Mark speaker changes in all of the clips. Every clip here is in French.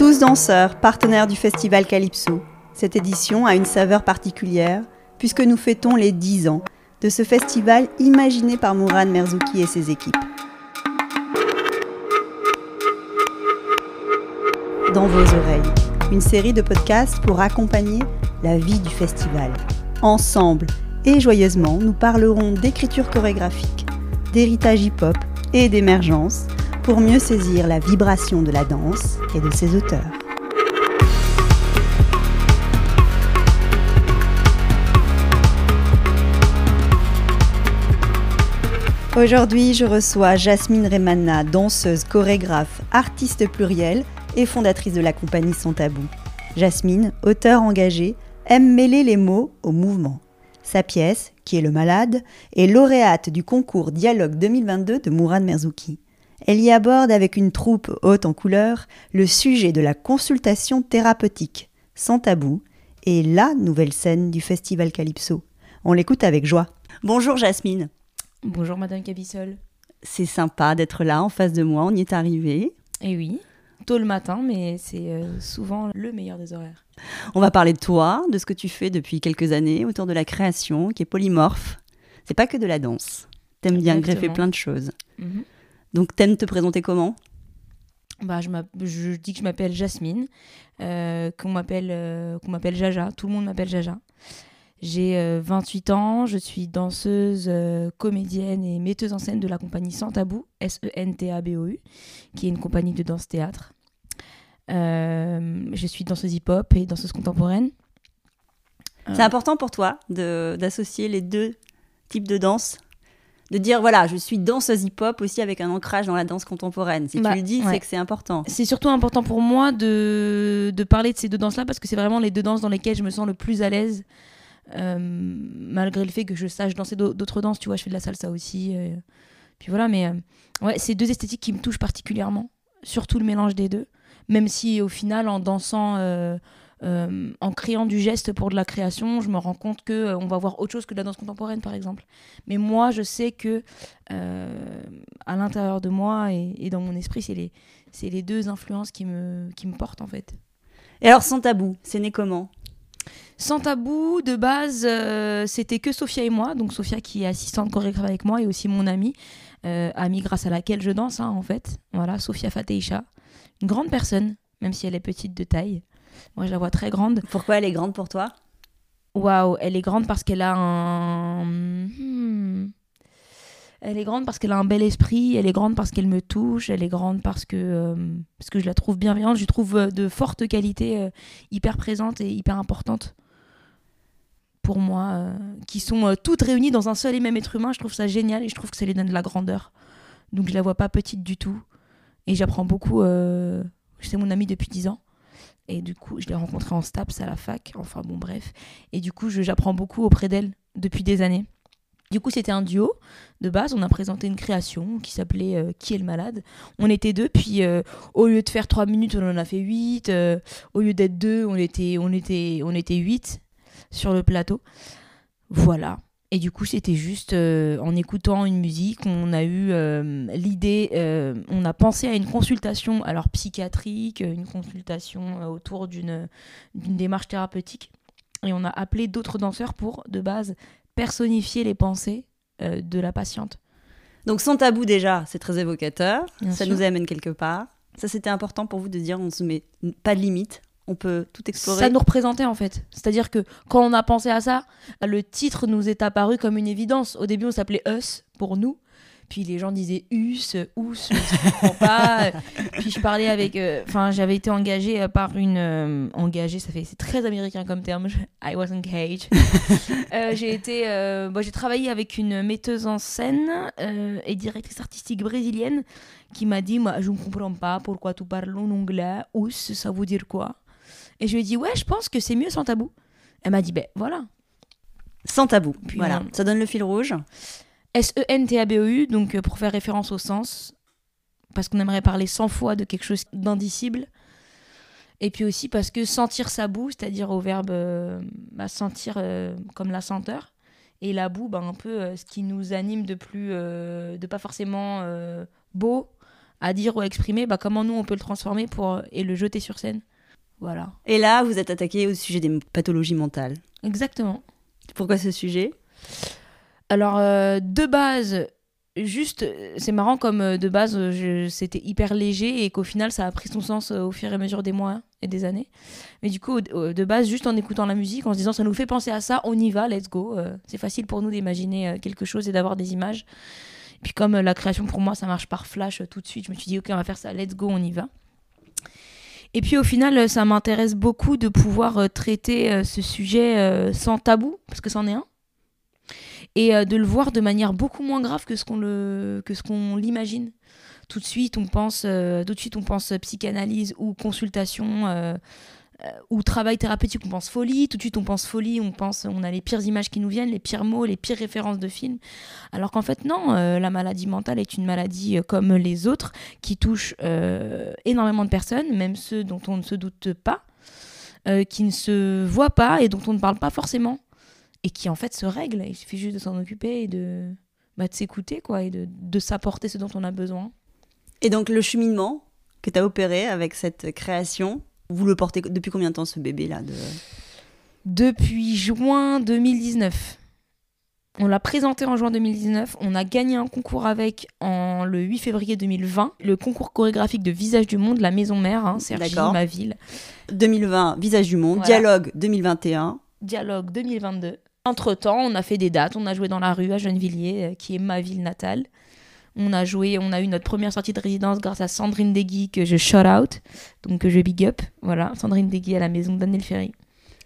Speaker 1: Tous danseurs, partenaires du festival Calypso. Cette édition a une saveur particulière puisque nous fêtons les 10 ans de ce festival imaginé par Mourad Merzouki et ses équipes. Dans vos oreilles, une série de podcasts pour accompagner la vie du festival. Ensemble et joyeusement, nous parlerons d'écriture chorégraphique, d'héritage hip-hop et d'émergence pour mieux saisir la vibration de la danse et de ses auteurs. Aujourd'hui, je reçois Jasmine Remana, danseuse, chorégraphe, artiste plurielle et fondatrice de la compagnie Sans Tabou. Jasmine, auteur engagée, aime mêler les mots au mouvement. Sa pièce, qui est Le Malade, est lauréate du concours Dialogue 2022 de Mourad Merzouki. Elle y aborde avec une troupe haute en couleur le sujet de la consultation thérapeutique, sans tabou, et la nouvelle scène du festival Calypso. On l'écoute avec joie. Bonjour Jasmine.
Speaker 2: Bonjour Madame Cabissol.
Speaker 1: C'est sympa d'être là en face de moi, on y est arrivé.
Speaker 2: Eh oui, tôt le matin, mais c'est euh, souvent le meilleur des horaires.
Speaker 1: On va parler de toi, de ce que tu fais depuis quelques années autour de la création, qui est polymorphe. C'est pas que de la danse. T'aimes bien greffer plein de choses.
Speaker 2: Mhm.
Speaker 1: Donc t'aimes te présenter comment?
Speaker 2: Bah, je, dis que je m'appelle Jasmine, euh, qu'on m'appelle euh, qu'on m'appelle Jaja. Tout le monde m'appelle Jaja. J'ai euh, 28 ans, je suis danseuse, euh, comédienne et metteuse en scène de la compagnie Sans Tabou, S-E-N-T-A-B-O-U, qui est une compagnie de danse-théâtre. Euh, je suis danseuse hip-hop et danseuse contemporaine.
Speaker 1: C'est important pour toi d'associer les deux types de danse? De dire voilà, je suis danseuse hip-hop aussi avec un ancrage dans la danse contemporaine. Si
Speaker 2: Bah,
Speaker 1: tu le dis,
Speaker 2: ouais.
Speaker 1: c'est que c'est important.
Speaker 2: C'est surtout important pour moi de, de parler de ces deux danses-là parce que c'est vraiment les deux danses dans lesquelles je me sens le plus à l'aise. euh, malgré le fait que je sache danser d'au- d'autres danses, tu vois, je fais de la salsa aussi. euh, puis voilà, mais euh, ouais, c'est deux esthétiques qui me touchent particulièrement, surtout le mélange des deux. Même si au final, en dansant, euh, en créant du geste pour de la création, je me rends compte que euh, on va voir autre chose que de la danse contemporaine, par exemple. Mais moi, je sais que euh, à l'intérieur de moi et, et dans mon esprit, c'est les, c'est les deux influences qui me, qui me portent en fait.
Speaker 1: Et alors, sans tabou, c'est né comment?
Speaker 2: Sans tabou, de base, c'était que Sophia et moi. Donc Sophia qui est assistante chorégraphe avec moi et aussi mon amie, amie grâce à laquelle je danse hein, en fait. Voilà, Sophia Fateisha, une grande personne, même si elle est petite de taille. Moi, je la vois très grande.
Speaker 1: Pourquoi elle est grande pour toi?
Speaker 2: Waouh, elle est grande parce qu'elle a un. Hmm. Elle est grande parce qu'elle a un bel esprit, elle est grande parce qu'elle me touche, elle est grande parce que, euh, parce que je la trouve bienveillante, je trouve euh, de fortes qualités euh, hyper présentes et hyper importantes pour moi, euh, qui sont toutes réunies dans un seul et même être humain. Je trouve ça génial et je trouve que ça lui donne de la grandeur. Donc je la vois pas petite du tout. Et j'apprends beaucoup. C'est mon amie depuis 10 ans. Et du coup, je l'ai rencontrée en STAPS à la fac. Enfin bon, bref. Et du coup, j'apprends beaucoup auprès d'elle depuis des années. Du coup, c'était un duo. De base, on a présenté une création qui s'appelait euh, Qui est le malade On était deux, puis euh, au lieu de faire trois minutes, on en a fait huit. euh, au lieu d'être deux, on était, on était, on était huit sur le plateau. Voilà. Et du coup, c'était juste euh, en écoutant une musique, on a eu euh, l'idée, euh, on a pensé à une consultation, alors psychiatrique, une consultation autour d'une démarche thérapeutique. Et on a appelé d'autres danseurs pour, de base, personnifier les pensées de la patiente.
Speaker 1: Donc, sans tabou, déjà, c'est très évocateur.
Speaker 2: Bien
Speaker 1: ça
Speaker 2: sûr.
Speaker 1: nous amène quelque part. Ça, c'était important pour vous de dire on se met pas de limite. On peut tout explorer.
Speaker 2: Ça nous représentait en fait. C'est-à-dire que quand on a pensé à ça, le titre nous est apparu comme une évidence. Au début, on s'appelait Us pour nous. Puis les gens disaient Us, Ous, je comprends pas. Puis je parlais avec. euh, Enfin, j'avais été engagée euh, par une. euh, engagée, ça fait. C'est très américain comme terme. je- I was engaged. Euh, j'ai été. bon, j'ai travaillé avec une metteuse en scène et directrice artistique brésilienne qui m'a dit Moi, je ne comprends pas pourquoi tu parles en anglais. Ous, ça veut dire quoi? Et je lui ai dit, ouais, je pense que c'est mieux sans tabou. Elle m'a dit, ben voilà.
Speaker 1: Sans tabou.
Speaker 2: Puis
Speaker 1: voilà.
Speaker 2: on-
Speaker 1: Ça donne le fil rouge.
Speaker 2: S-E-N-T-A-B-O-U, donc euh, pour faire référence au sens, parce qu'on aimerait parler 100 fois de quelque chose d'indicible. Et puis aussi parce que sentir sa boue, c'est-à-dire au verbe euh, bah, sentir euh, comme la senteur, et la boue, bah, un peu euh, ce qui nous anime de plus, euh, de pas forcément euh, beau, à dire ou à exprimer, bah, comment nous on peut le transformer pour, et le jeter sur scène. Voilà.
Speaker 1: Et là, vous êtes attaqué au sujet des pathologies mentales.
Speaker 2: Exactement.
Speaker 1: Pourquoi ce sujet?
Speaker 2: Alors, euh, de base, juste, c'est marrant comme euh, de base, je- c'était hyper léger et qu'au final, ça a pris son sens euh, au fur et à mesure des mois et des années. Mais du coup, de base, juste en écoutant la musique, en se disant, ça nous fait penser à ça, on y va, let's go. Euh, c'est facile pour nous d'imaginer euh, quelque chose et d'avoir des images. Et puis comme euh, la création pour moi, ça marche par flash euh, tout de suite, je me suis dit, ok, on va faire ça, let's go, on y va. Et puis au final, euh, ça m'intéresse beaucoup de pouvoir euh, traiter euh, ce sujet sans tabou, parce que c'en est un. Et de le voir de manière beaucoup moins grave que ce qu'on l'imagine. Tout de suite on pense tout de suite on pense psychanalyse ou consultation ou travail thérapeutique on pense folie tout de suite on pense folie on pense on a les pires images qui nous viennent les pires mots les pires références de films alors qu'en fait non euh, la maladie mentale est une maladie euh, comme les autres qui touche euh, énormément de personnes même ceux dont on ne se doute pas euh, qui ne se voient pas et dont on ne parle pas forcément et qui en fait se règle. Il suffit juste de s'en occuper et de, bah, de s'écouter quoi et de, de s'apporter ce dont on a besoin.
Speaker 1: Et donc le cheminement que tu as opéré avec cette création, vous le portez depuis combien de temps ce bébé-là de...
Speaker 2: Depuis juin 2019. On l'a présenté en juin 2019. On a gagné un concours avec en le 8 février 2020. Le concours chorégraphique de Visage du Monde, la maison mère, hein, Sergi, ma ville.
Speaker 1: 2020, Visage du Monde,
Speaker 2: Voilà.
Speaker 1: Dialogue 2021.
Speaker 2: Dialogue 2022. Entre-temps, on a fait des dates. On a joué dans la rue à Gennevilliers, euh, qui est ma ville natale. On a joué, on a eu notre première sortie de résidence grâce à Sandrine Degui, que je shout out, donc que je big up. Voilà, Sandrine Degui à la maison de Daniel Ferry.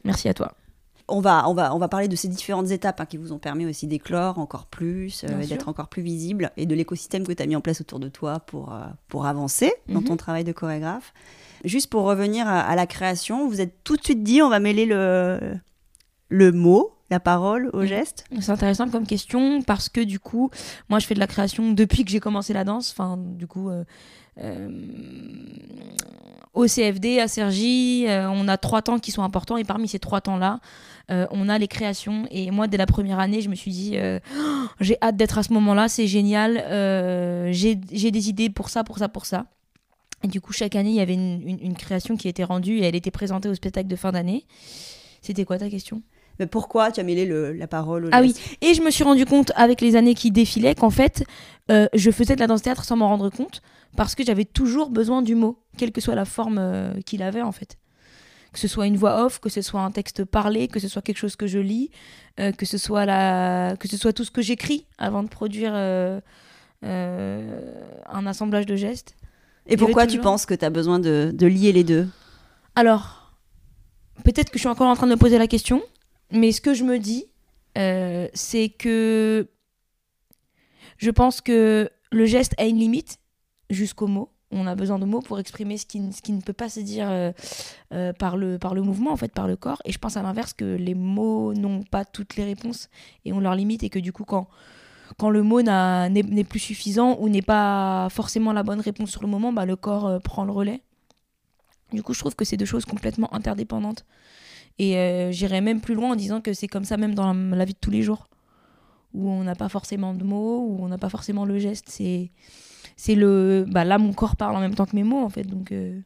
Speaker 2: Merci à toi.
Speaker 1: On va, on, va, on va parler de ces différentes étapes hein, qui vous ont permis aussi d'éclore encore plus, euh, d'être encore plus visible, et de l'écosystème que tu as mis en place autour de toi pour, euh, pour avancer dans
Speaker 2: Mhm.
Speaker 1: ton travail de chorégraphe. Juste pour revenir à, à la création, vous êtes tout de suite dit on va mêler le, le mot, la parole au
Speaker 2: Mhm.
Speaker 1: geste.
Speaker 2: C'est intéressant comme question parce que du coup, moi je fais de la création depuis que j'ai commencé la danse. Enfin, du coup, euh, euh, au CFD, à Sergi, euh, on a trois temps qui sont importants et parmi ces trois temps-là, euh, on a les créations. Et moi, dès la première année, je me suis dit, Oh, j'ai hâte d'être à ce moment-là, c'est génial. j'ai j'ai des idées pour ça, pour ça, pour ça. Et du coup, chaque année, il y avait une, une- une création qui était rendue et elle était présentée au spectacle de fin d'année. C'était quoi ta question?
Speaker 1: Mais pourquoi tu as mêlé le- la parole au
Speaker 2: Ah oui, et je me suis rendu compte avec les années qui défilaient qu'en fait, euh, je faisais de la danse-théâtre sans m'en rendre compte parce que j'avais toujours besoin du mot, quelle que soit la forme euh, qu'il avait en fait. Que ce soit une voix off, que ce soit un texte parlé, que ce soit quelque chose que je lis, euh, que, ce soit la... que ce soit tout ce que j'écris avant de produire un assemblage de gestes.
Speaker 1: Et pourquoi tu penses que tu as besoin de, de lier les deux?
Speaker 2: Alors, peut-être que je suis encore en train de me poser la question, mais ce que je me dis, euh, c'est que je pense que le geste a une limite jusqu'au mot. On a besoin de mots pour exprimer ce qui, ne- peut pas se dire euh, euh, par, le, mouvement, en fait, par le corps. Et je pense à l'inverse que les mots n'ont pas toutes les réponses et ont leurs limites et que du coup, quand, le mot n'est plus suffisant ou n'est pas forcément la bonne réponse sur le moment, bah, le corps prend le relais. Du coup, je trouve que c'est deux choses complètement interdépendantes. Et euh, j'irais même plus loin en disant que c'est comme ça même dans la, la vie de tous les jours, où on n'a pas forcément de mots, où on n'a pas forcément le geste. C'est, c'est le, bah là mon corps parle en même temps que mes mots en fait. Donc euh,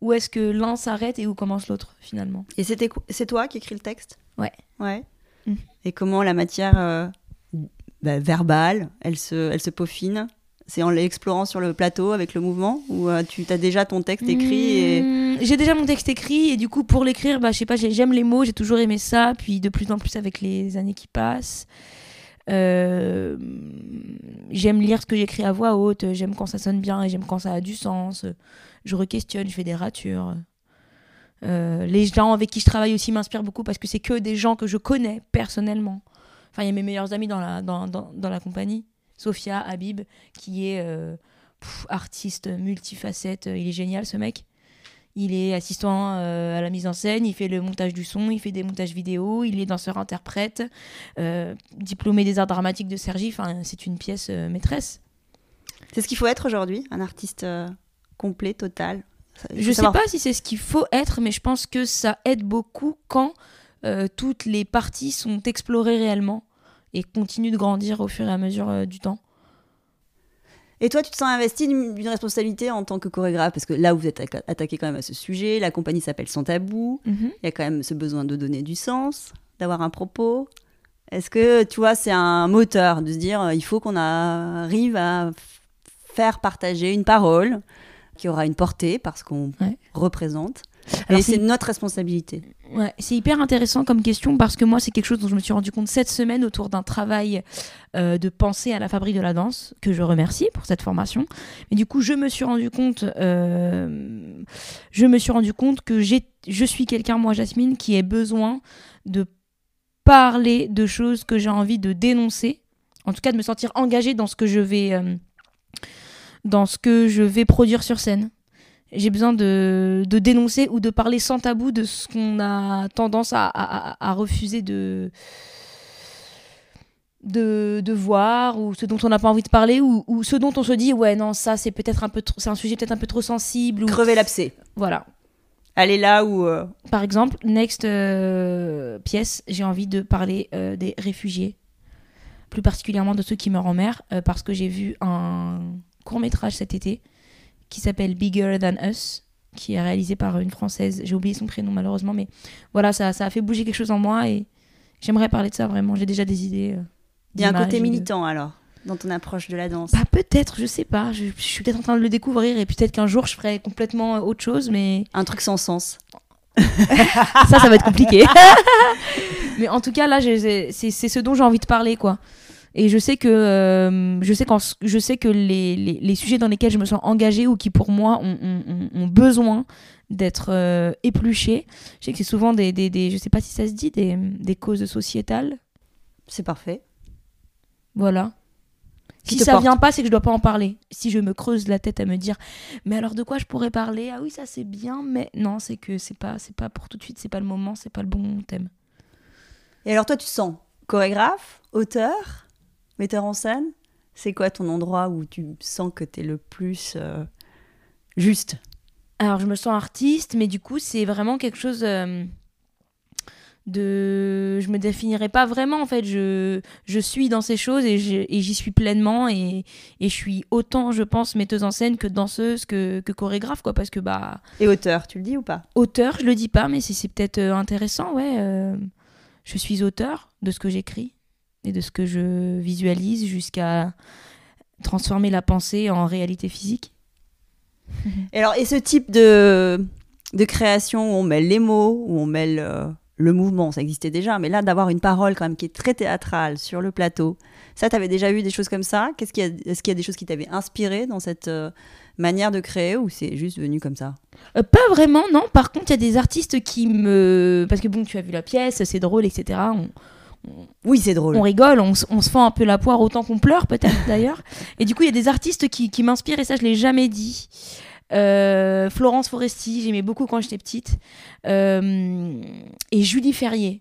Speaker 2: où est-ce que l'un s'arrête et où commence l'autre finalement?
Speaker 1: Et c'était c'est toi qui écris le texte?
Speaker 2: Ouais.
Speaker 1: Ouais.
Speaker 2: Mm.
Speaker 1: Et comment la matière euh, bah, verbale, elle se, elle se peaufine? C'est en l'explorant sur le plateau avec le mouvement Ou euh, tu as déjà ton texte écrit.
Speaker 2: Mmh, J'ai déjà mon texte écrit et du coup pour l'écrire, bah, je sais pas, j'ai- j'aime les mots, j'ai toujours aimé ça, puis de plus en plus avec les années qui passent. Euh, j'aime lire ce que j'écris à voix haute, j'aime quand ça sonne bien et j'aime quand ça a du sens. Je re-questionne, je fais des ratures. Euh, les gens avec qui je travaille aussi m'inspirent beaucoup parce que c'est que des gens que je connais personnellement. Enfin, il y a mes meilleurs amis dans la, dans, dans, dans la compagnie. Sophia Habib, qui est euh, pff, artiste multifacette. Il est génial, ce mec. Il est assistant euh, à la mise en scène, il fait le montage du son, il fait des montages vidéo, il est danseur-interprète, euh, diplômé des arts dramatiques de Sergi. Enfin, c'est une pièce euh, maîtresse.
Speaker 1: C'est ce qu'il faut être aujourd'hui Un artiste euh, complet, total?
Speaker 2: Je sais
Speaker 1: savoir-
Speaker 2: pas si c'est ce qu'il faut être, mais je pense que ça aide beaucoup quand euh, toutes les parties sont explorées réellement et continuent de grandir au fur et à mesure euh, du temps.
Speaker 1: Et toi, tu te sens investi d'une responsabilité en tant que chorégraphe? Parce que là, vous êtes atta- attaqué quand même à ce sujet. La compagnie s'appelle Sans Tabou.
Speaker 2: Mhm.
Speaker 1: Il y a quand même ce besoin de donner du sens, d'avoir un propos. Est-ce que, tu vois, c'est un moteur de se dire euh, il faut qu'on arrive à faire partager une parole qui aura une portée parce qu'on
Speaker 2: Ouais.
Speaker 1: représente?
Speaker 2: Alors,
Speaker 1: Et
Speaker 2: c'est-
Speaker 1: notre responsabilité.
Speaker 2: Ouais, c'est hyper intéressant comme question parce que moi, c'est quelque chose dont je me suis rendu compte cette semaine autour d'un travail euh, de pensée à la fabrique de la danse, que je remercie pour cette formation. Mais du coup, je me suis rendu compte, euh, je me suis rendu compte que j'ai, je suis quelqu'un, moi, Jasmine, qui ait besoin de parler de choses que j'ai envie de dénoncer, en tout cas de me sentir engagée dans ce que je vais, euh, dans ce que je vais produire sur scène. J'ai besoin de, de dénoncer ou de parler sans tabou de ce qu'on a tendance à, à- à- à refuser de, de, de voir ou ce dont on n'a pas envie de parler ou, ou ce dont on se dit ouais non ça c'est peut-être un peu c'est un sujet peut-être un peu trop sensible ou
Speaker 1: Crever l'abcès.
Speaker 2: voilà
Speaker 1: Aller là où. euh,
Speaker 2: par exemple next euh, pièce j'ai envie de parler euh, des réfugiés plus particulièrement de ceux qui meurent en mer parce que j'ai vu un court métrage cet été qui s'appelle Bigger Than Us qui est réalisé par une française j'ai oublié son prénom malheureusement mais voilà ça, ça a fait bouger quelque chose en moi et j'aimerais parler de ça vraiment j'ai déjà des idées euh,
Speaker 1: Il y a un côté
Speaker 2: de-
Speaker 1: militant alors, dans ton approche de la danse.
Speaker 2: bah peut-être, je sais pas. Je, je suis peut-être en train de le découvrir et peut-être qu'un jour je ferai complètement euh, autre chose, mais
Speaker 1: Un truc sans sens.
Speaker 2: ça, ça va être compliqué. mais en tout cas, là, c'est ce dont j'ai envie de parler, quoi. Et je sais que, euh, je sais je sais que les, les, les sujets dans lesquels je me sens engagée ou qui pour moi ont, ont- ont- besoin d'être euh, épluchés, je sais que c'est souvent des, des, des- je sais pas si ça se dit, des, des causes sociétales.
Speaker 1: C'est parfait.
Speaker 2: Voilà. Si ça
Speaker 1: porte.
Speaker 2: vient pas, c'est que je dois pas en parler. Si je me creuse la tête à me dire, mais alors de quoi je pourrais parler? Ah oui, ça c'est bien, mais non, c'est que c'est pas, c'est pas pour tout de suite, c'est pas le moment, c'est pas le bon thème.
Speaker 1: Et alors toi, tu te sens chorégraphe, auteur, metteur en scène C'est quoi ton endroit où tu sens que tu es le plus euh, juste?
Speaker 2: Alors je me sens artiste, mais du coup c'est vraiment quelque chose euh, de, je me définirais pas vraiment en fait. Je, je suis dans ces choses et j'y suis pleinement et, et je suis autant, je pense, metteuse en scène que danseuse que, que chorégraphe quoi, parce que bah
Speaker 1: Et auteur, tu le dis ou pas?
Speaker 2: Auteur, je le dis pas, mais c'est c'est peut-être euh, intéressant, ouais. euh, je suis auteur de ce que j'écris et de ce que je visualise jusqu'à transformer la pensée en réalité physique.
Speaker 1: Et alors, et ce type de, de création où on mêle les mots, où on mêle euh, le mouvement, ça existait déjà, mais là, d'avoir une parole quand même qui est très théâtrale sur le plateau, ça, tu avais déjà eu des choses comme ça? Qu'est-ce qu'il y a- Est-ce qu'il y a des choses qui t'avaient inspiré dans cette euh, manière de créer ou c'est juste venu comme ça?
Speaker 2: Euh, pas vraiment, non. Par contre, il y a des artistes qui me. Parce que bon, tu as vu la pièce, c'est drôle, etc. On,
Speaker 1: Oui, c'est drôle.
Speaker 2: on rigole, on, se fend un peu la poire autant qu'on pleure, peut-être d'ailleurs. Et du coup, il y a des artistes qui, qui m'inspirent, et ça, je l'ai jamais dit. Euh, Florence Foresti, j'aimais beaucoup quand j'étais petite. Euh, et Julie Ferrier.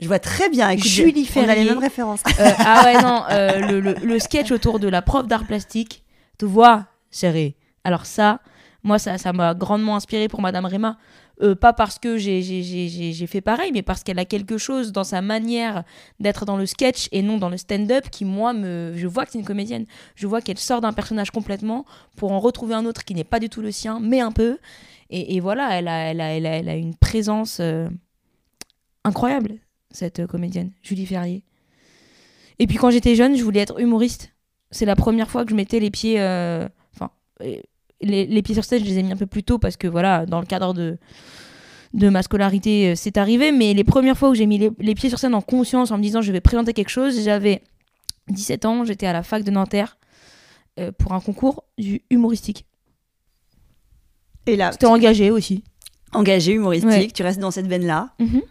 Speaker 1: Je vois très bien. Écoute,
Speaker 2: Julie
Speaker 1: On a les
Speaker 2: Ferrier.
Speaker 1: mêmes références.
Speaker 2: Euh, ah ouais, non, le, le- le sketch autour de la prof d'art plastique. Tu vois, chérie. Alors ça, moi, ça ça m'a grandement inspiré pour Madame Réma. Euh, pas parce que j'ai- fait pareil, mais parce qu'elle a quelque chose dans sa manière d'être dans le sketch et non dans le stand-up qui, moi, me... je vois que c'est une comédienne. Je vois qu'elle sort d'un personnage complètement pour en retrouver un autre qui n'est pas du tout le sien, mais un peu. Et, voilà, elle a, elle, a, elle, a, une présence euh, incroyable, cette euh, comédienne, Julie Ferrier. Et puis quand j'étais jeune, je voulais être humoriste. C'est la première fois que je mettais les pieds. Enfin, les, les pieds sur scène, je les ai mis un peu plus tôt parce que voilà, dans le cadre de, de ma scolarité, euh, c'est arrivé. Mais les premières fois où j'ai mis les, les pieds sur scène en conscience, en me disant je vais présenter quelque chose, j'avais 17 ans, j'étais à la fac de Nanterre euh, pour un concours du humoristique.
Speaker 1: Et là,
Speaker 2: C'était engagé aussi.
Speaker 1: engagé, humoristique,
Speaker 2: Ouais.
Speaker 1: tu restes dans cette veine-là.
Speaker 2: Mhm.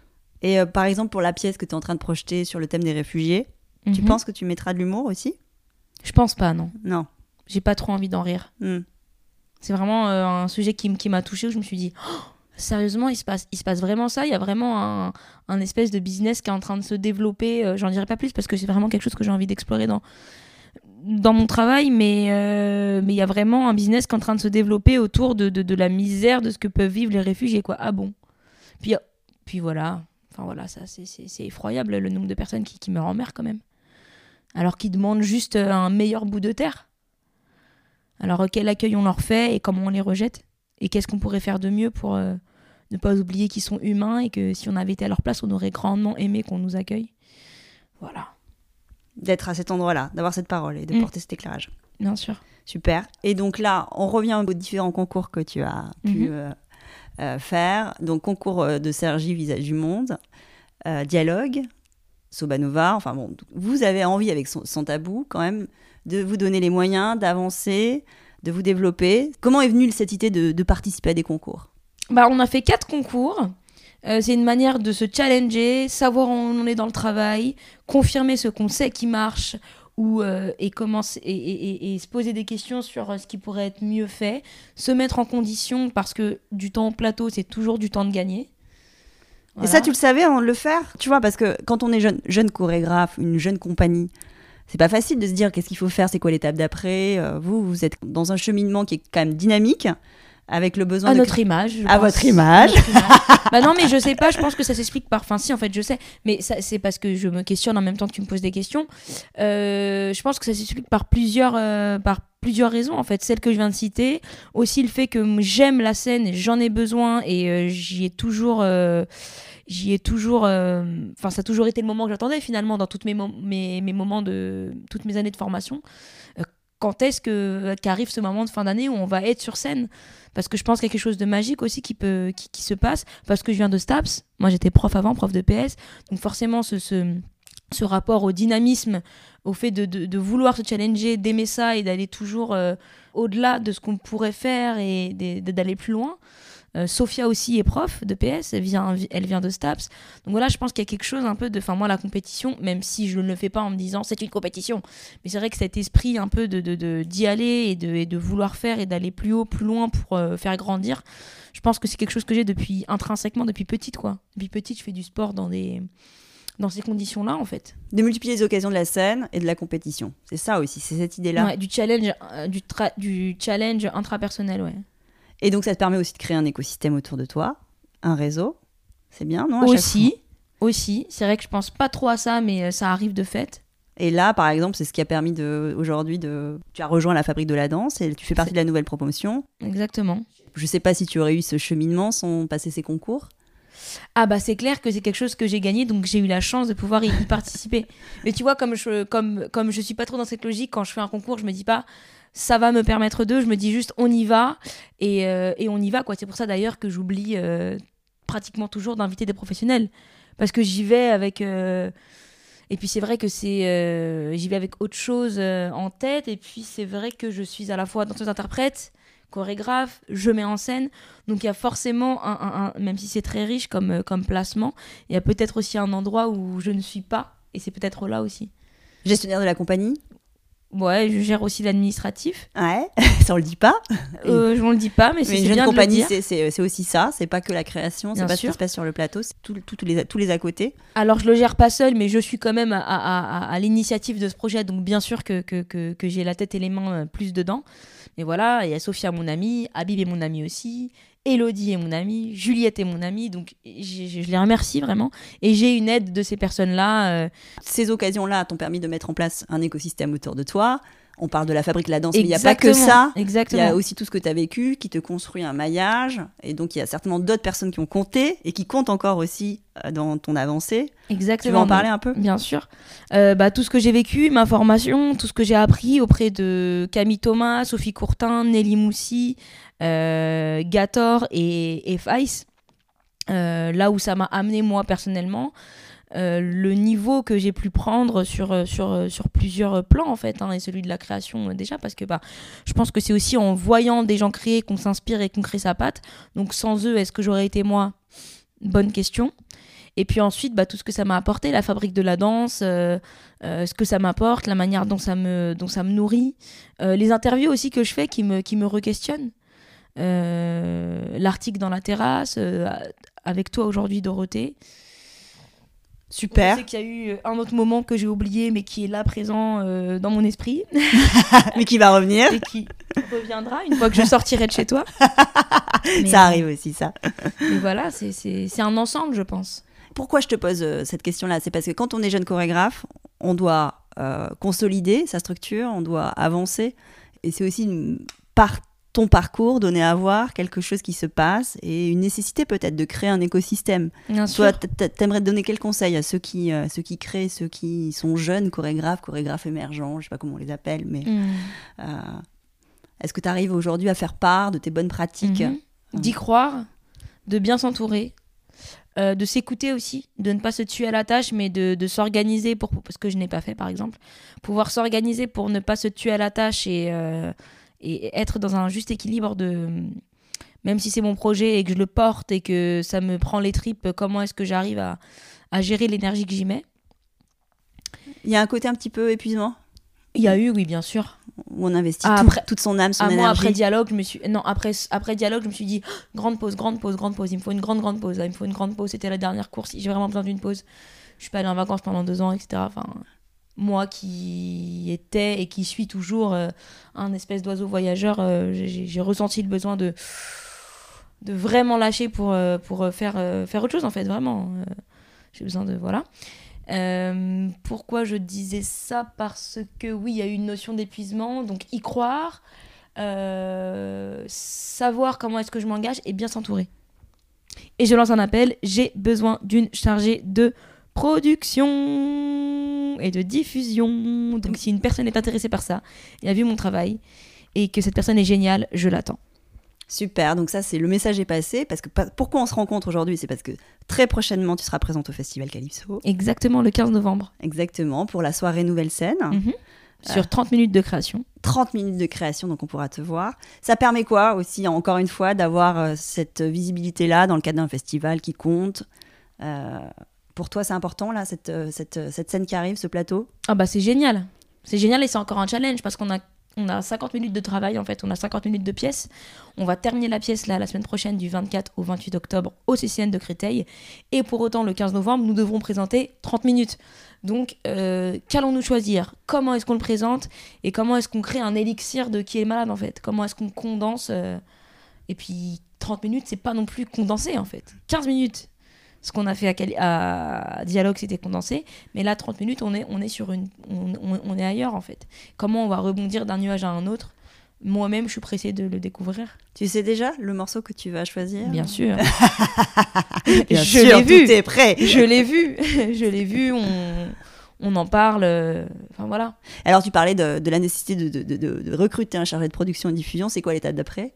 Speaker 1: Et euh, par exemple, pour la pièce que tu es en train de projeter sur le thème des réfugiés, tu
Speaker 2: Mhm.
Speaker 1: penses que tu mettras de l'humour aussi?
Speaker 2: Je pense pas, non.
Speaker 1: Non.
Speaker 2: J'ai pas trop envie d'en rire.
Speaker 1: Hmm.
Speaker 2: C'est vraiment euh, un sujet qui, m'a touché où je me suis dit, Oh, sérieusement, il se, passe, il se passe vraiment ça? Il y a vraiment un, espèce de business qui est en train de se développer. Euh, J'en dirai pas plus parce que c'est vraiment quelque chose que j'ai envie d'explorer dans, dans mon travail. Mais euh, mais il y a vraiment un business qui est en train de se développer autour de, de, la misère de ce que peuvent vivre les réfugiés. Quoi. Ah bon? Puis, puis voilà. Enfin voilà, ça c'est- effroyable le nombre de personnes qui, qui meurent en mer quand même. Alors qu'ils demandent juste un meilleur bout de terre. Alors quel accueil on leur fait et comment on les rejette et qu'est-ce qu'on pourrait faire de mieux pour ne pas oublier qu'ils sont humains et que si on avait été à leur place, on aurait grandement aimé qu'on nous accueille. Voilà.
Speaker 1: D'être à cet endroit-là, d'avoir cette parole et de
Speaker 2: Mm.
Speaker 1: porter cet éclairage.
Speaker 2: Bien sûr.
Speaker 1: Super. Et donc là, on revient aux différents concours que tu as pu
Speaker 2: Mhm.
Speaker 1: euh, euh, faire. Donc, concours euh, de Sergi Visage du Monde, euh, Dialogue, Sobanova. Enfin bon, vous avez envie avec son, Tabou quand même de vous donner les moyens d'avancer, de vous développer. Comment est venue cette idée de, participer à des concours?
Speaker 2: Bah, on a fait quatre concours. Euh, c'est une manière de se challenger, savoir où on est dans le travail, confirmer ce qu'on sait qui marche ou, euh, et, commencer, et, se poser des questions sur euh, ce qui pourrait être mieux fait, se mettre en condition parce que du temps au plateau, c'est toujours du temps de gagner.
Speaker 1: Et ça, tu le savais avant de le faire Tu vois, parce que quand on est jeune, jeune chorégraphe, une jeune compagnie, c'est pas facile de se dire qu'est-ce qu'il faut faire, c'est quoi l'étape d'après. Euh, vous, vous êtes dans un cheminement qui est quand même dynamique, avec le besoin
Speaker 2: à
Speaker 1: de...
Speaker 2: notre image.
Speaker 1: À
Speaker 2: pense.
Speaker 1: votre image.
Speaker 2: À notre image. bah non, mais je sais pas, je pense que ça s'explique par. Enfin, si, en fait, je sais. Mais ça, c'est parce que je me questionne en même temps que tu me poses des questions. Euh, je pense que ça s'explique par plusieurs, euh, par plusieurs raisons, en fait. Celle que je viens de citer. Aussi le fait que j'aime la scène, j'en ai besoin et euh, j'y ai toujours. J'y ai toujours, enfin ça a toujours été le moment que j'attendais finalement dans toutes mes, mes moments de toutes mes années de formation. Quand est-ce que qu'arrive ce moment de fin d'année où on va être sur scène? Parce que je pense qu'il y a quelque chose de magique aussi qui peut qui, se passe. Parce que je viens de Staps. Moi j'étais prof avant prof de PS donc forcément ce, ce, ce rapport au dynamisme au fait de, de, vouloir se challenger d'aimer ça et d'aller toujours euh, au-delà de ce qu'on pourrait faire et d'aller plus loin Euh, Sophia aussi est prof de PS, elle vient, elle vient de Staps. Donc voilà, je pense qu'il y a quelque chose un peu de. Enfin, moi, la compétition, même si je ne le fais pas en me disant c'est une compétition, mais c'est vrai que cet esprit un peu de d'y de, d'y aller et de, et de vouloir faire et d'aller plus haut, plus loin pour euh, faire grandir, je pense que c'est quelque chose que j'ai depuis intrinsèquement, depuis petite, quoi. Depuis petite, je fais du sport dans des. Dans ces conditions-là, en fait.
Speaker 1: De multiplier les occasions de la scène et de la compétition. C'est ça aussi, c'est cette idée-là.
Speaker 2: Ouais, du challenge, euh, du, du challenge intrapersonnel, ouais.
Speaker 1: Et donc, ça te permet aussi de créer un écosystème autour de toi, un réseau. C'est bien, non
Speaker 2: Aussi, aussi. C'est vrai que je pense pas trop à ça, mais euh, ça arrive de fait.
Speaker 1: Et là, par exemple, c'est ce qui a permis de aujourd'hui de. Tu as rejoint la fabrique de la danse et tu fais partie de la nouvelle promotion.
Speaker 2: Exactement.
Speaker 1: Je sais pas si tu aurais eu ce cheminement sans passer ces concours.
Speaker 2: Ah bah c'est clair que c'est quelque chose que j'ai gagné, donc j'ai eu la chance de pouvoir y, y participer. Mais tu vois, comme je, comme, comme je suis pas trop dans cette logique, quand je fais un concours, je me dis pas ça va me permettre de, je me dis juste on y va et, euh, et on y va quoi. C'est pour ça d'ailleurs que j'oublie euh, pratiquement toujours d'inviter des professionnels parce que j'y vais avec euh, et puis c'est vrai que c'est j'y vais avec autre chose en tête et puis c'est vrai que je suis à la fois danseuse interprète chorégraphe, je mets en scène. Donc il y a forcément, un, un- même si c'est très riche comme, comme placement, il y a peut-être aussi un endroit où je ne suis pas. Et c'est peut-être là aussi.
Speaker 1: Gestionnaire de la compagnie?
Speaker 2: Ouais, je gère aussi l'administratif.
Speaker 1: Ouais, ça on le dit pas.
Speaker 2: Euh, je ne le dis pas, mais c'est
Speaker 1: une jeune compagnie, c'est- aussi ça. C'est pas que la création, c'est pas ce qui se passe sur le plateau, c'est tout- les, tous les à côté.
Speaker 2: Alors je le gère pas seul, mais je suis quand même à, à- à- à l'initiative de ce projet, donc bien sûr que, que, que, que j'ai la tête et les mains euh, plus dedans. Mais voilà, il y a Sophia, mon amie, Habib est mon amie aussi, Elodie est mon amie, Juliette est mon amie, donc je les remercie vraiment. Et j'ai une aide de ces personnes-là. euh,
Speaker 1: Ces occasions-là t'ont permis de mettre en place un écosystème autour de toi. On parle de la fabrique de la danse, mais il n'y a pas que
Speaker 2: exactement,
Speaker 1: ça. Il y
Speaker 2: Exactement.
Speaker 1: a aussi tout ce que tu as vécu qui te construit un maillage. Et donc, il y a certainement d'autres personnes qui ont compté et qui comptent encore aussi euh, dans ton avancée. Tu
Speaker 2: Exactement.
Speaker 1: veux en parler un peu?
Speaker 2: Bien sûr. Euh, bah, tout ce que j'ai vécu, ma formation, tout ce que j'ai appris auprès de Camille Thomas, Sophie Courtin, Nelly Moussi, euh, Gator et, et euh, là où ça m'a amené moi personnellement, euh, le niveau que j'ai pu prendre sur, euh, sur, euh, sur plusieurs plans en fait, hein, et celui de la création déjà, parce que bah, je pense que c'est aussi en voyant des gens créer qu'on s'inspire et qu'on crée sa patte. Donc sans eux, est-ce que j'aurais été moi? Bonne question. Et puis ensuite, bah, tout ce que ça m'a apporté, la fabrique de la danse, ce que ça m'apporte, la manière dont ça me, dont ça me nourrit, les interviews aussi que je fais qui me, qui me requestionnent. L'article dans la terrasse, avec toi aujourd'hui, Dorothée.
Speaker 1: Super.
Speaker 2: Je sais qu'il y a eu un autre moment que j'ai oublié, mais qui est là présent euh, dans mon esprit
Speaker 1: mais qui va revenir.
Speaker 2: et qui reviendra une fois que je sortirai de chez toi. Mais,
Speaker 1: Ça arrive aussi, ça.
Speaker 2: Mais voilà, c'est- un ensemble, je pense.
Speaker 1: Pourquoi je te pose euh, cette question-là? C'est parce que quand on est jeune chorégraphe, on doit euh, consolider sa structure, on doit avancer. Et c'est aussi une- par ton parcours donner à voir quelque chose qui se passe et une nécessité peut-être de créer un écosystème.
Speaker 2: Bien
Speaker 1: Toi, t'aimerais donner quel conseil à ceux qui, euh, ceux qui créent, ceux qui sont jeunes chorégraphes, chorégraphes émergents, je sais pas comment on les appelle, mais
Speaker 2: Mm.
Speaker 1: euh, est-ce que tu arrives aujourd'hui à faire part de tes bonnes pratiques?
Speaker 2: Mhm. D'y croire, de bien s'entourer, euh, de s'écouter aussi, de ne pas se tuer à la tâche, mais de, de s'organiser pour ce que je n'ai pas fait par exemple, pouvoir s'organiser pour ne pas se tuer à la tâche et, et être dans un juste équilibre de même si c'est mon projet et que je le porte et que ça me prend les tripes, comment est-ce que j'arrive à, à gérer l'énergie que j'y mets?
Speaker 1: Il y a un côté un petit peu épuisement?
Speaker 2: Il y a eu, oui, bien sûr.
Speaker 1: où on investit
Speaker 2: Ah,
Speaker 1: tout-
Speaker 2: après-
Speaker 1: toute son âme, son
Speaker 2: Ah, moi,
Speaker 1: énergie.
Speaker 2: après dialogue, je me suis. Non, après, après dialogue, je me suis dit Oh, grande pause, grande pause, grande pause. Il me faut une grande, grande pause. là, il me faut une grande pause. C'était la dernière course. J'ai vraiment besoin d'une pause. Je suis pas allée en vacances pendant deux ans, etc. Enfin, moi qui étais et qui suis toujours euh, un espèce d'oiseau voyageur, euh, j'ai ressenti le besoin de de vraiment lâcher pour euh, pour faire faire autre chose en fait, vraiment. J'ai besoin de voilà. Pourquoi je disais ça? Parce que oui, il y a une notion d'épuisement, donc y croire, savoir comment est-ce que je m'engage et bien s'entourer. Et je lance un appel, j'ai besoin d'une chargée de production et de diffusion. Donc si une personne est intéressée par ça et a vu mon travail et que cette personne est géniale, je l'attends.
Speaker 1: Super, donc ça c'est le message est passé. Parce que pourquoi on se rencontre aujourd'hui C'est parce que très prochainement tu seras présente au Festival Calypso.
Speaker 2: Exactement le 15 novembre.
Speaker 1: Exactement, pour la soirée Nouvelle Scène.
Speaker 2: Mhm. Sur 30 minutes de création.
Speaker 1: 30 minutes de création, donc on pourra te voir. Ça permet quoi aussi, encore une fois, d'avoir euh, cette visibilité-là dans le cadre d'un festival qui compte Euh, Pour toi, c'est important, là, cette, euh, cette, euh, cette scène qui arrive, ce plateau
Speaker 2: Ah bah c'est génial. C'est génial et c'est encore un challenge parce qu'on a, on a 50 minutes de travail en fait, on a 50 minutes de pièce. On va terminer la pièce là la semaine prochaine du 24 au 28 octobre au CCN de Créteil. Et pour autant, le 15 novembre, nous devrons présenter 30 minutes. Donc, euh, qu'allons-nous choisir? Comment est-ce qu'on le présente? Et comment est-ce qu'on crée un élixir de qui est malade en fait? Comment est-ce qu'on condense Et puis 30 minutes, c'est pas non plus condensé en fait. 15 minutes. Ce qu'on a fait à, Cali- à Dialogue, c'était condensé. Mais là, 30 minutes, on est, on est sur une, on, on- on est ailleurs en fait. Comment on va rebondir d'un nuage à un autre? Moi-même, je suis pressée de le découvrir.
Speaker 1: Tu sais déjà le morceau que tu vas choisir?
Speaker 2: Bien sûr.
Speaker 1: Bien
Speaker 2: je l'ai vu.
Speaker 1: tout est prêt.
Speaker 2: Je l'ai vu. je l'ai vu. On, on en parle. euh, Enfin voilà.
Speaker 1: Alors, tu parlais de, de la nécessité de- de recruter un chargé de production et diffusion. C'est quoi l'étape d'après?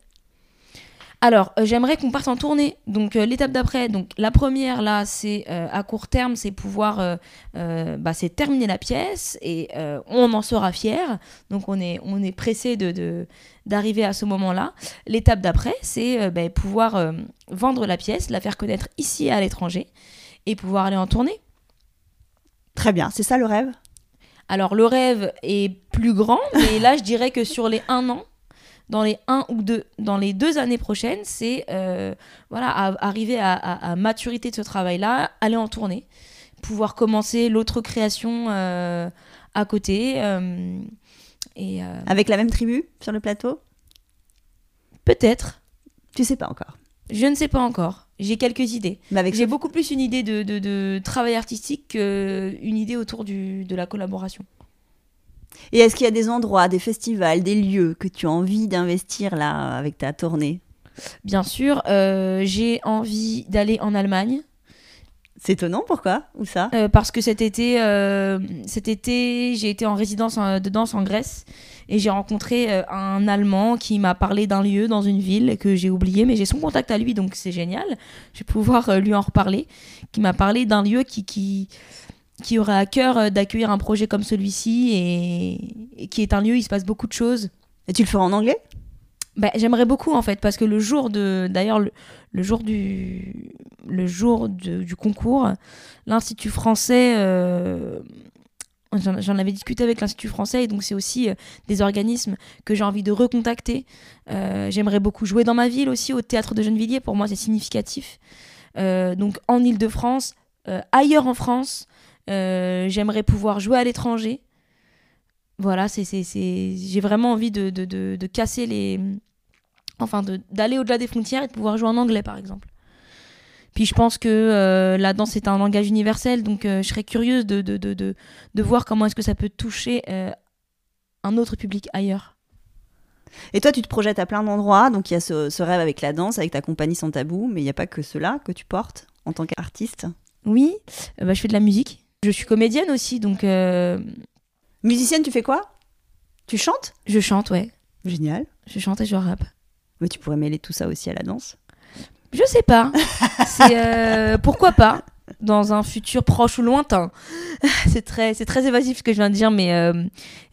Speaker 2: Alors, euh, j'aimerais qu'on parte en tournée. Donc, euh, l'étape d'après, donc la première là, c'est euh, à court terme, c'est pouvoir, bah, c'est terminer la pièce et on en sera fier. Donc, on est, on est pressé de, d'arriver à ce moment-là. L'étape d'après, c'est bah, pouvoir vendre la pièce, la faire connaître ici et à l'étranger et pouvoir aller en tournée.
Speaker 1: Très bien, c'est ça le rêve?
Speaker 2: Alors, le rêve est plus grand, mais là, je dirais que sur les un an, dans les un ou deux, dans les deux années prochaines, c'est euh, voilà, à- arriver à, à- à maturité de ce travail-là, aller en tournée, pouvoir commencer l'autre création euh, à côté. euh, et
Speaker 1: Avec la même tribu sur le plateau?
Speaker 2: Peut-être,
Speaker 1: Tu sais pas encore.
Speaker 2: je ne sais pas encore. J'ai quelques idées. J'ai beaucoup plus une idée de, de- de travail artistique qu'une idée autour du, de la collaboration.
Speaker 1: Et est-ce qu'il y a des endroits, des festivals, des lieux que tu as envie d'investir là avec ta tournée?
Speaker 2: Bien sûr, euh, j'ai envie d'aller en Allemagne.
Speaker 1: C'est étonnant, pourquoi? Où ça?
Speaker 2: Euh, parce que cet été, euh, cet été, j'ai été en résidence en- de danse en Grèce et j'ai rencontré euh, un Allemand qui m'a parlé d'un lieu dans une ville que j'ai oublié, mais j'ai son contact à lui, donc c'est génial. Je vais pouvoir euh, lui en reparler. Qui m'a parlé d'un lieu qui, qui, qui aurait à cœur euh, d'accueillir un projet comme celui-ci et, et qui est un lieu où il se passe beaucoup de choses.
Speaker 1: Et tu le feras en anglais?
Speaker 2: Bah, j'aimerais beaucoup en fait parce que le jour de d'ailleurs le, le jour du le jour de- du concours l'institut français euh, j'en avais discuté avec l'institut français et donc c'est aussi euh, des organismes que j'ai envie de recontacter. Euh, j'aimerais beaucoup jouer dans ma ville aussi au théâtre de Gennevilliers. Pour moi c'est significatif. Donc en Ile-de-France ailleurs en France j'aimerais pouvoir jouer à l'étranger voilà, c'est, c'est, c'est... j'ai vraiment envie de, de, de, de casser les. Enfin, de, d'aller au-delà des frontières et de pouvoir jouer en anglais, par exemple. Puis je pense que euh, la danse est un langage universel, donc euh, je serais curieuse de, de, de, de, de voir comment est-ce que ça peut toucher euh, un autre public ailleurs.
Speaker 1: Et toi, tu te projettes à plein d'endroits. Donc, il y a ce, ce rêve avec la danse, avec ta compagnie sans tabou. Mais il n'y a pas que cela que tu portes en tant qu'artiste?
Speaker 2: Oui, euh, bah, je fais de la musique. Je suis comédienne aussi, donc euh,
Speaker 1: Musicienne, tu fais quoi? Tu chantes?
Speaker 2: je chante, ouais.
Speaker 1: Génial.
Speaker 2: Je chante et je rappe.
Speaker 1: Mais tu pourrais mêler tout ça aussi à la danse?
Speaker 2: Je sais pas. C'est euh, pourquoi pas? Dans un futur proche ou lointain. c'est très c'est très évasif ce que je viens de dire, mais euh,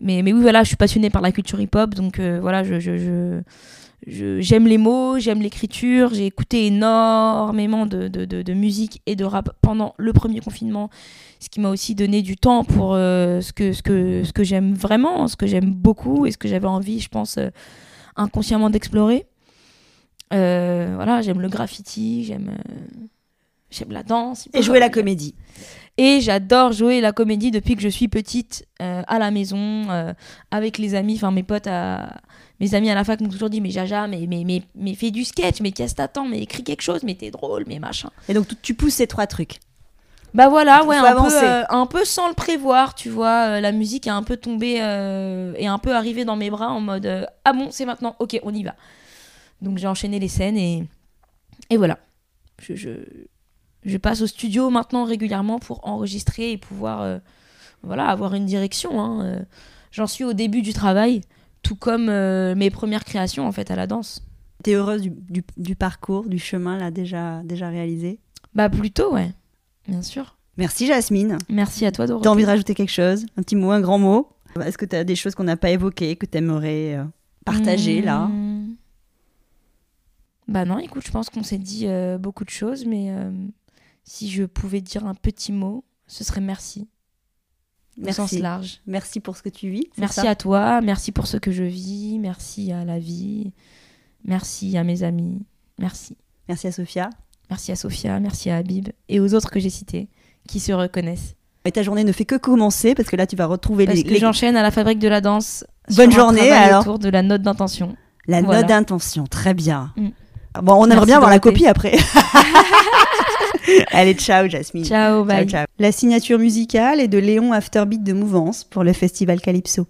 Speaker 2: mais mais oui voilà, je suis passionnée par la culture hip-hop, donc euh, voilà, je je, je- je- j'aime les mots, j'aime l'écriture. J'ai écouté énormément de, de, de, musique et de rap pendant le premier confinement, ce qui m'a aussi donné du temps pour euh, ce que ce que ce que j'aime vraiment, ce que j'aime beaucoup et ce que j'avais envie, je pense, euh, inconsciemment d'explorer. Euh, voilà, j'aime le graffiti, j'aime j'aime la danse.
Speaker 1: Et jouer la comédie.
Speaker 2: Et j'adore jouer la comédie depuis que je suis petite euh, à la maison euh, avec les amis, enfin mes potes, à... mes amis à la fac m'ont toujours dit mais Jaja, mais mais mais, mais fais du sketch, mais qu'est-ce que t'attends, mais écris quelque chose, mais t'es drôle, mais machin.
Speaker 1: Et donc, tu- pousses ces trois trucs.
Speaker 2: Bah voilà,
Speaker 1: Il
Speaker 2: ouais, un peu, euh, un peu sans le prévoir, tu vois, la musique est un peu tombée et un peu arrivée dans mes bras en mode ah bon c'est maintenant, ok on y va. Donc j'ai enchaîné les scènes et et voilà. Je, je, je passe au studio maintenant régulièrement pour enregistrer et pouvoir euh, voilà avoir une direction. hein, euh. J'en suis au début du travail, tout comme euh, mes premières créations en fait à la danse.
Speaker 1: T'es heureuse du, du- du parcours, du chemin là déjà, déjà réalisé?
Speaker 2: Bah plutôt ouais, bien sûr.
Speaker 1: Merci Jasmine.
Speaker 2: Merci à toi Dorothée.
Speaker 1: T'as envie de rajouter quelque chose? Un petit mot, un grand mot? Est-ce que t'as des choses qu'on n'a pas évoquées, que t'aimerais euh, partager là?
Speaker 2: Hmm. Bah non, écoute, je pense qu'on s'est dit beaucoup de choses, mais si je pouvais dire un petit mot, ce serait merci. Au sens
Speaker 1: Merci.
Speaker 2: large.
Speaker 1: Merci pour ce que tu vis.
Speaker 2: Merci à toi, merci pour ce que je vis, merci à la vie, merci à mes amis, merci.
Speaker 1: Merci à Sophia.
Speaker 2: Merci à Sophia, merci à Habib et aux autres que j'ai cités qui se reconnaissent.
Speaker 1: Et ta journée ne fait que commencer parce que là tu vas retrouver
Speaker 2: Parce
Speaker 1: les,
Speaker 2: que
Speaker 1: les-
Speaker 2: j'enchaîne à la fabrique de la danse.
Speaker 1: Bonne journée, alors.
Speaker 2: Autour de la note d'intention.
Speaker 1: la
Speaker 2: Voilà.
Speaker 1: note d'intention. Très bien.
Speaker 2: Mm.
Speaker 1: Bon, on aimerait
Speaker 2: Merci,
Speaker 1: bien voir la copie après. Allez, ciao Jasmine.
Speaker 2: Ciao, bye.
Speaker 1: ciao. La signature musicale est de Léon Afterbeat de Mouvance pour le festival Calypso.